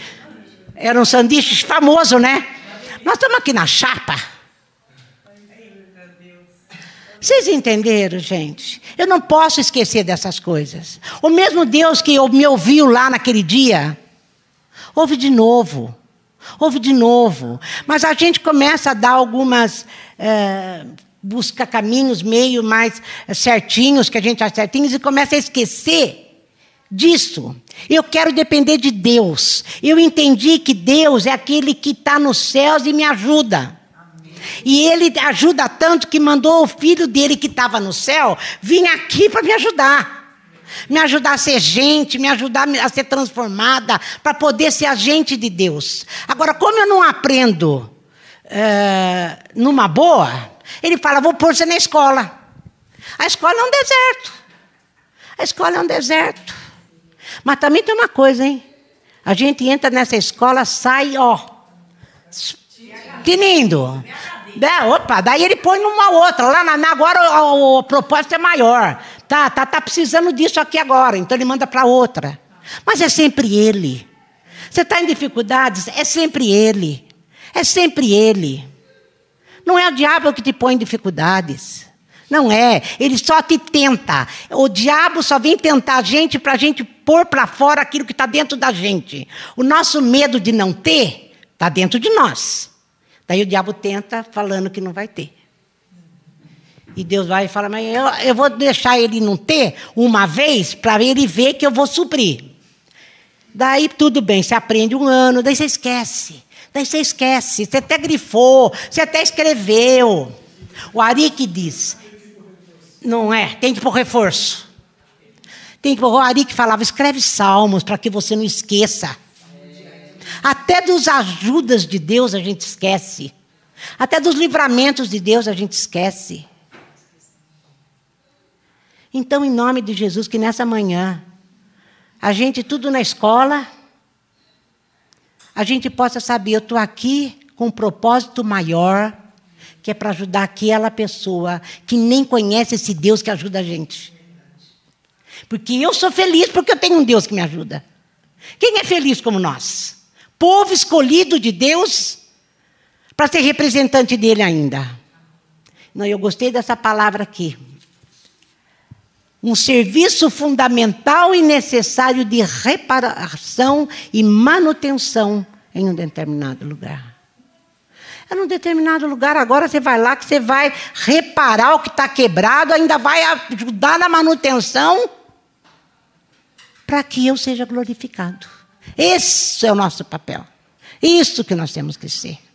Era um sanduíche famoso, né? Nós estamos aqui na Chapa. Vocês entenderam, gente? Eu não posso esquecer dessas coisas. O mesmo Deus que me ouviu lá naquele dia, ouve de novo. Ouve de novo. Mas a gente começa a dar algumas. É, busca caminhos meio mais certinhos, que a gente acha certinhos, e começa a esquecer disso. Eu quero depender de Deus. Eu entendi que Deus é aquele que está nos céus e me ajuda. E ele ajuda tanto que mandou o filho dele que estava no céu vir aqui para me ajudar. Me ajudar a ser gente, me ajudar a ser transformada, para poder ser agente de Deus. Agora, como eu não aprendo é, numa boa, ele fala: vou pôr você na escola. A escola é um deserto. A escola é um deserto. Mas também tem uma coisa, hein? A gente entra nessa escola, sai, ó. Tinindo. É, opa, daí ele põe numa outra. Lá na, agora o, o, propósito é maior. Tá, tá, tá precisando disso aqui agora. Então ele manda para outra. Mas é sempre ele. Você está em dificuldades? É sempre ele. É sempre ele. Não é o diabo que te põe em dificuldades. Não é. Ele só te tenta. O diabo só vem tentar a gente para a gente pôr para fora aquilo que está dentro da gente. O nosso medo de não ter está dentro de nós. Daí o diabo tenta falando que não vai ter. E Deus vai e fala, mas eu, eu vou deixar ele não ter uma vez para ele ver que eu vou suprir. Daí tudo bem, você aprende um ano, daí você esquece. Daí você esquece, você até grifou, você até escreveu. O Ari que diz, não é, tem que pôr reforço. Tem que pôr, o Ari que falava, escreve salmos para que você não esqueça. Até dos ajudas de Deus a gente esquece. Até dos livramentos de Deus a gente esquece. Então, em nome de Jesus, que nessa manhã, a gente, tudo na escola, a gente possa saber, eu estou aqui com um propósito maior, que é para ajudar aquela pessoa que nem conhece esse Deus que ajuda a gente. Porque eu sou feliz porque eu tenho um Deus que me ajuda. Quem é feliz como nós? povo escolhido de Deus para ser representante dele ainda. Não, eu gostei dessa palavra aqui. Um serviço fundamental e necessário de reparação e manutenção em um determinado lugar. É num determinado lugar, agora você vai lá que você vai reparar o que está quebrado, ainda vai ajudar na manutenção, para que eu seja glorificado. Esse é o nosso papel. Isso que nós temos que ser.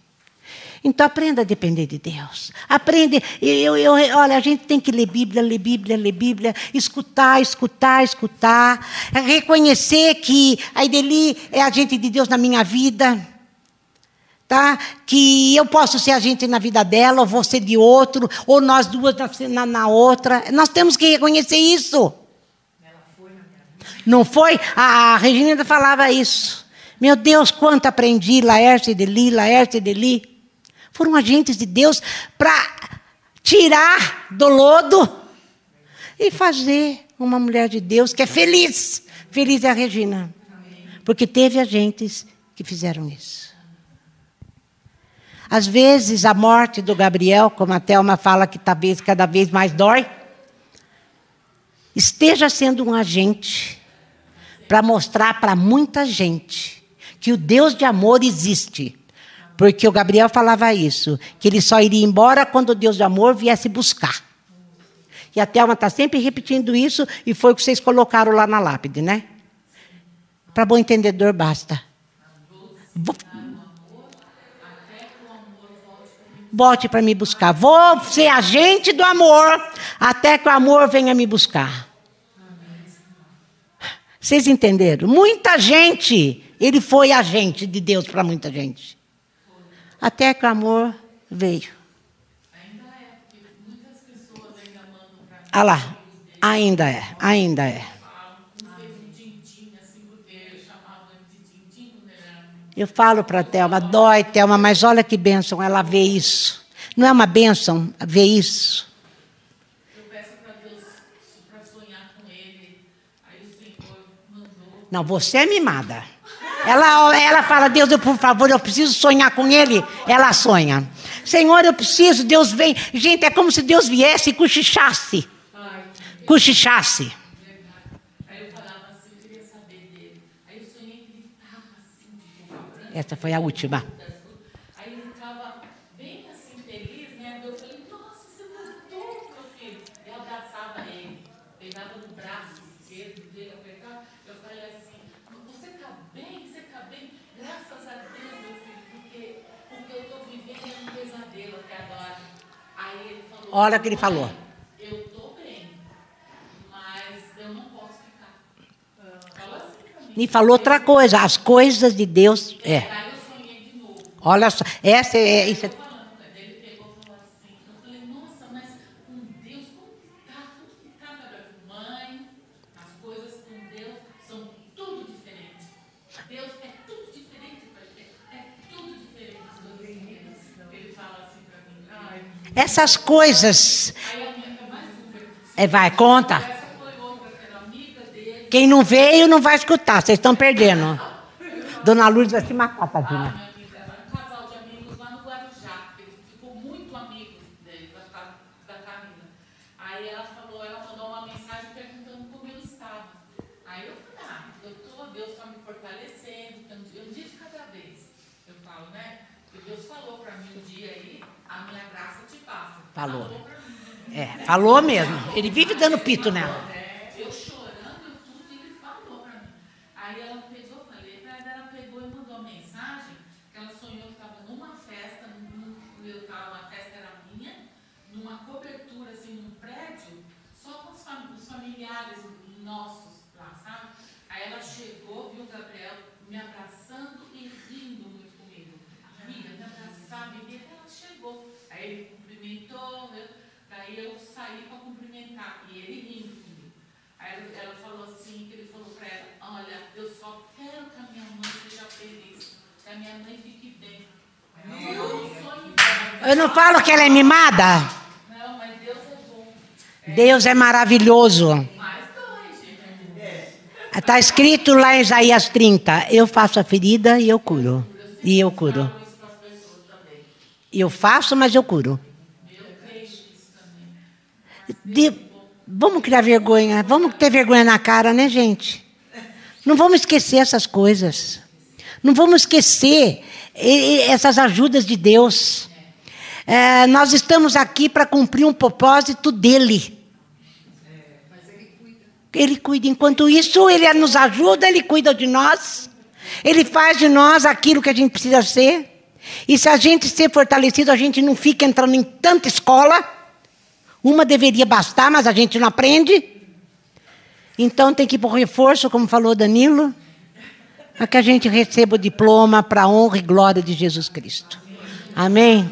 Então aprenda a depender de Deus. Aprende. Eu, eu, olha, a gente tem que ler Bíblia, ler Bíblia, ler Bíblia, escutar, escutar, escutar, reconhecer que a Ideli é agente de Deus na minha vida. Tá? Que eu posso ser agente na vida dela, ou você de outro, ou nós duas na, na outra. Nós temos que reconhecer isso. Não foi? A Regina falava isso. Meu Deus, quanto aprendi, Laércio de Li, Laércio de Li. Foram agentes de Deus para tirar do lodo e fazer uma mulher de Deus que é feliz. Feliz é a Regina. Porque teve agentes que fizeram isso. Às vezes, a morte do Gabriel, como a Thelma fala que talvez cada vez mais dói, esteja sendo um agente para mostrar para muita gente que o Deus de amor existe. Porque o Gabriel falava isso, que ele só iria embora quando o Deus de amor viesse buscar. E a Thelma está sempre repetindo isso, e foi o que vocês colocaram lá na lápide, né? Para bom entendedor, basta. Volte para me buscar. Vou ser agente do amor até que o amor venha me buscar. Vocês entenderam? Muita gente, ele foi agente de Deus para muita gente. Até que o amor veio. Ah lá, ainda é, ainda é. Eu falo para a Thelma, dói, Thelma, mas olha que bênção ela vê isso. Não é uma bênção ver isso? Eu peço para Deus para sonhar com ele. Aí o Senhor mandou. Não, você é mimada. Ela, ela fala, Deus, eu, por favor, eu preciso sonhar com ele. Ela sonha. Senhor, eu preciso, Deus vem. Gente, é como se Deus viesse e cochichasse. Cochichasse. Essa foi a última. O que ele falou. Eu estou bem, mas eu não posso ficar. Falou assim Me falou outra coisa, as coisas de Deus. É. Olha só, essa é. Isso é Essas coisas. É, vai, conta. Quem não veio não vai escutar, vocês estão perdendo. Dona Lourdes vai se matar, tadinha. Falou mesmo. Ele vive dando pito nela. Eu chorando tudo, ele falou para mim. Aí ela pegou, falei para ela, ela pegou e mandou uma mensagem que ela sonhou que estava numa festa, eu estava, uma festa era minha, numa cobertura, assim, num prédio, só com os familiares nossos lá, sabe? Aí ela chegou, viu o Gabriel me abraçando e rindo muito comigo. Amiga, me abraçava, e ela chegou. Aí ele cumprimentou, eu, daí eu saí para cumprimentar, e ele rindo comigo. Aí ela, ela falou assim, que ele falou para ela, olha, eu só quero que a minha mãe seja feliz, que a minha mãe fique bem. Eu não falo que ela é mimada. Não, mas Deus é bom. Deus é maravilhoso. Está escrito lá em Isaías 30: Eu faço a ferida e eu curo. E eu curo. Eu faço, mas eu curo. De, vamos criar vergonha, vamos ter vergonha na cara, né, gente? Não vamos esquecer essas coisas. Não vamos esquecer essas ajudas de Deus. É, nós estamos aqui para cumprir um propósito dele. Ele cuida. Enquanto isso, ele nos ajuda, ele cuida de nós. Ele faz de nós aquilo que a gente precisa ser. E se a gente ser fortalecido, a gente não fica entrando em tanta escola uma deveria bastar, mas a gente não aprende. Então tem que ir para o reforço, como falou Danilo, para que a gente receba o diploma para a honra e glória de Jesus Cristo. Amém?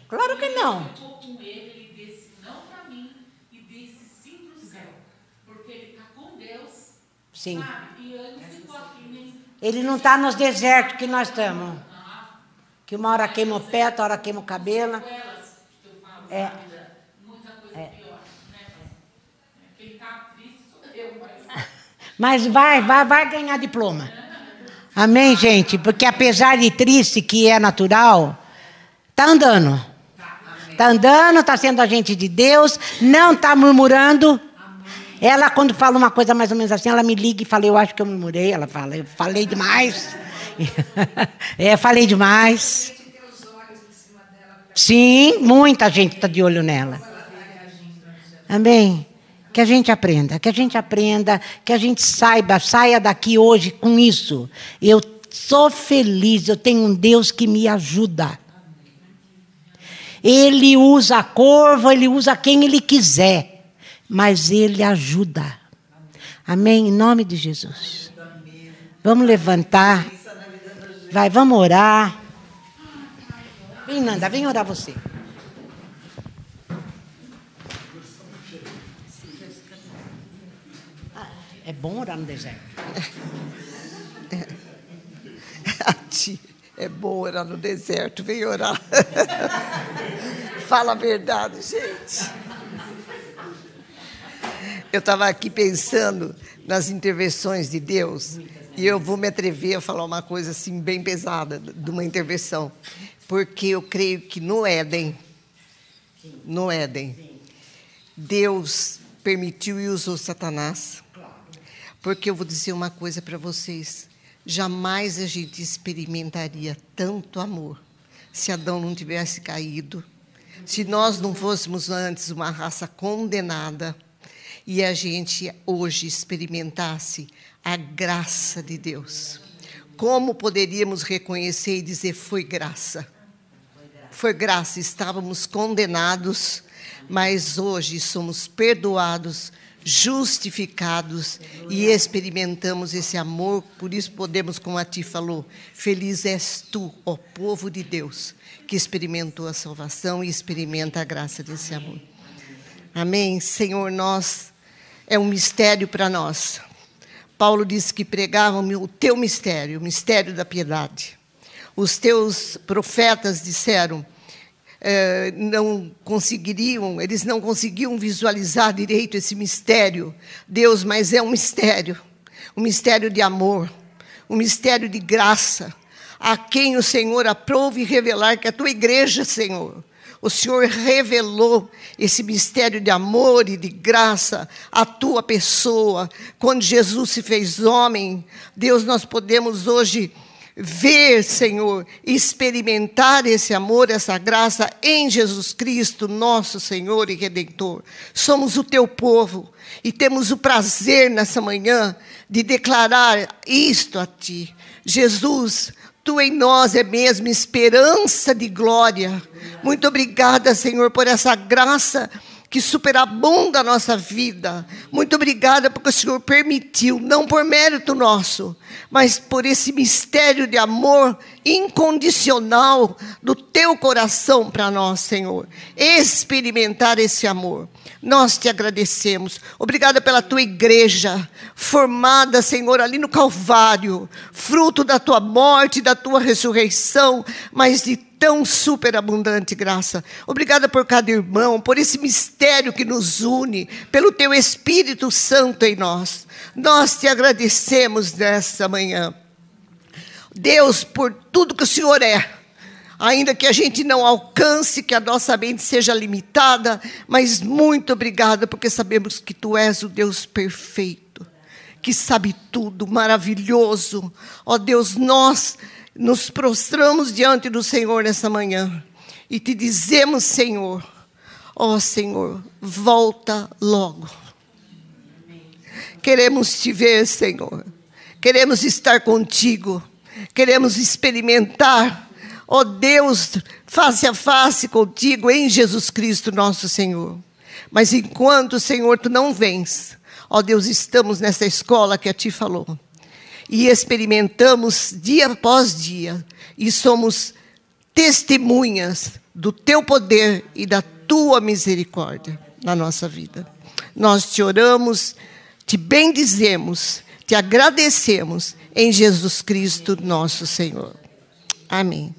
Claro que não. Ele ficou com ele, ele disse não para mim e disse sim para o céu. Porque ele está com Deus. Sim. Sabe? E ele ficou aqui nem. Ele não está nos desertos que nós estamos. Que uma hora queima o pé, outra hora queima o cabelo. É. Mas vai, vai, vai ganhar diploma. Amém, gente? Porque apesar de triste, que é natural, tá andando. Tá andando, tá sendo agente de Deus, não tá murmurando. Ela, quando fala uma coisa mais ou menos assim, ela me liga e fala, eu acho que eu murmurei. Ela fala, eu falei demais. é, falei demais. Sim, muita gente está de olho nela. Amém? Que a gente aprenda, que a gente aprenda, que a gente saiba, saia daqui hoje com isso. Eu sou feliz, eu tenho um Deus que me ajuda. Ele usa a corvo, ele usa quem ele quiser, mas ele ajuda. Amém? Em nome de Jesus. Vamos levantar. Vai, vamos orar. Vem, Nanda, vem orar você. É bom orar no deserto. É bom orar no deserto, vem orar. Fala a verdade, gente. Eu estava aqui pensando nas intervenções de Deus e eu vou me atrever a falar uma coisa assim bem pesada de uma intervenção, porque eu creio que no Éden, no Éden, Deus permitiu e usou Satanás, porque eu vou dizer uma coisa para vocês: jamais a gente experimentaria tanto amor se Adão não tivesse caído, se nós não fôssemos antes uma raça condenada e a gente hoje experimentasse a graça de Deus. Como poderíamos reconhecer e dizer foi graça? Foi graça, estávamos condenados, mas hoje somos perdoados, justificados e experimentamos esse amor, por isso podemos, como a ti falou, feliz és tu, ó povo de Deus, que experimentou a salvação e experimenta a graça desse amor. Amém. Senhor, nós é um mistério para nós. Paulo disse que pregavam o teu mistério, o mistério da piedade. Os teus profetas disseram, eh, não conseguiriam, eles não conseguiam visualizar direito esse mistério. Deus, mas é um mistério, um mistério de amor, um mistério de graça, a quem o Senhor aprove revelar que a tua igreja, Senhor, o Senhor revelou esse mistério de amor e de graça à tua pessoa. Quando Jesus se fez homem, Deus, nós podemos hoje ver, Senhor, experimentar esse amor, essa graça em Jesus Cristo, nosso Senhor e Redentor. Somos o teu povo e temos o prazer nessa manhã de declarar isto a ti. Jesus, Tu em nós é mesmo esperança de glória. Muito obrigada, Senhor, por essa graça que superabunda a nossa vida. Muito obrigada porque o Senhor permitiu, não por mérito nosso, mas por esse mistério de amor incondicional do teu coração para nós, Senhor. Experimentar esse amor. Nós te agradecemos. Obrigada pela tua igreja, formada, Senhor, ali no Calvário, fruto da tua morte, da tua ressurreição, mas de tão superabundante graça. Obrigada por cada irmão, por esse mistério que nos une, pelo teu Espírito Santo em nós. Nós te agradecemos nessa manhã. Deus, por tudo que o Senhor é ainda que a gente não alcance, que a nossa mente seja limitada, mas muito obrigada, porque sabemos que tu és o Deus perfeito, que sabe tudo, maravilhoso. Ó Deus, nós nos prostramos diante do Senhor nessa manhã e te dizemos, Senhor, ó Senhor, volta logo. Queremos te ver, Senhor. Queremos estar contigo. Queremos experimentar ó oh Deus, face a face contigo em Jesus Cristo, nosso Senhor. Mas enquanto, Senhor, tu não vens, ó oh Deus, estamos nessa escola que a ti falou. E experimentamos dia após dia e somos testemunhas do teu poder e da tua misericórdia na nossa vida. Nós te oramos, te bendizemos, te agradecemos em Jesus Cristo, nosso Senhor. Amém.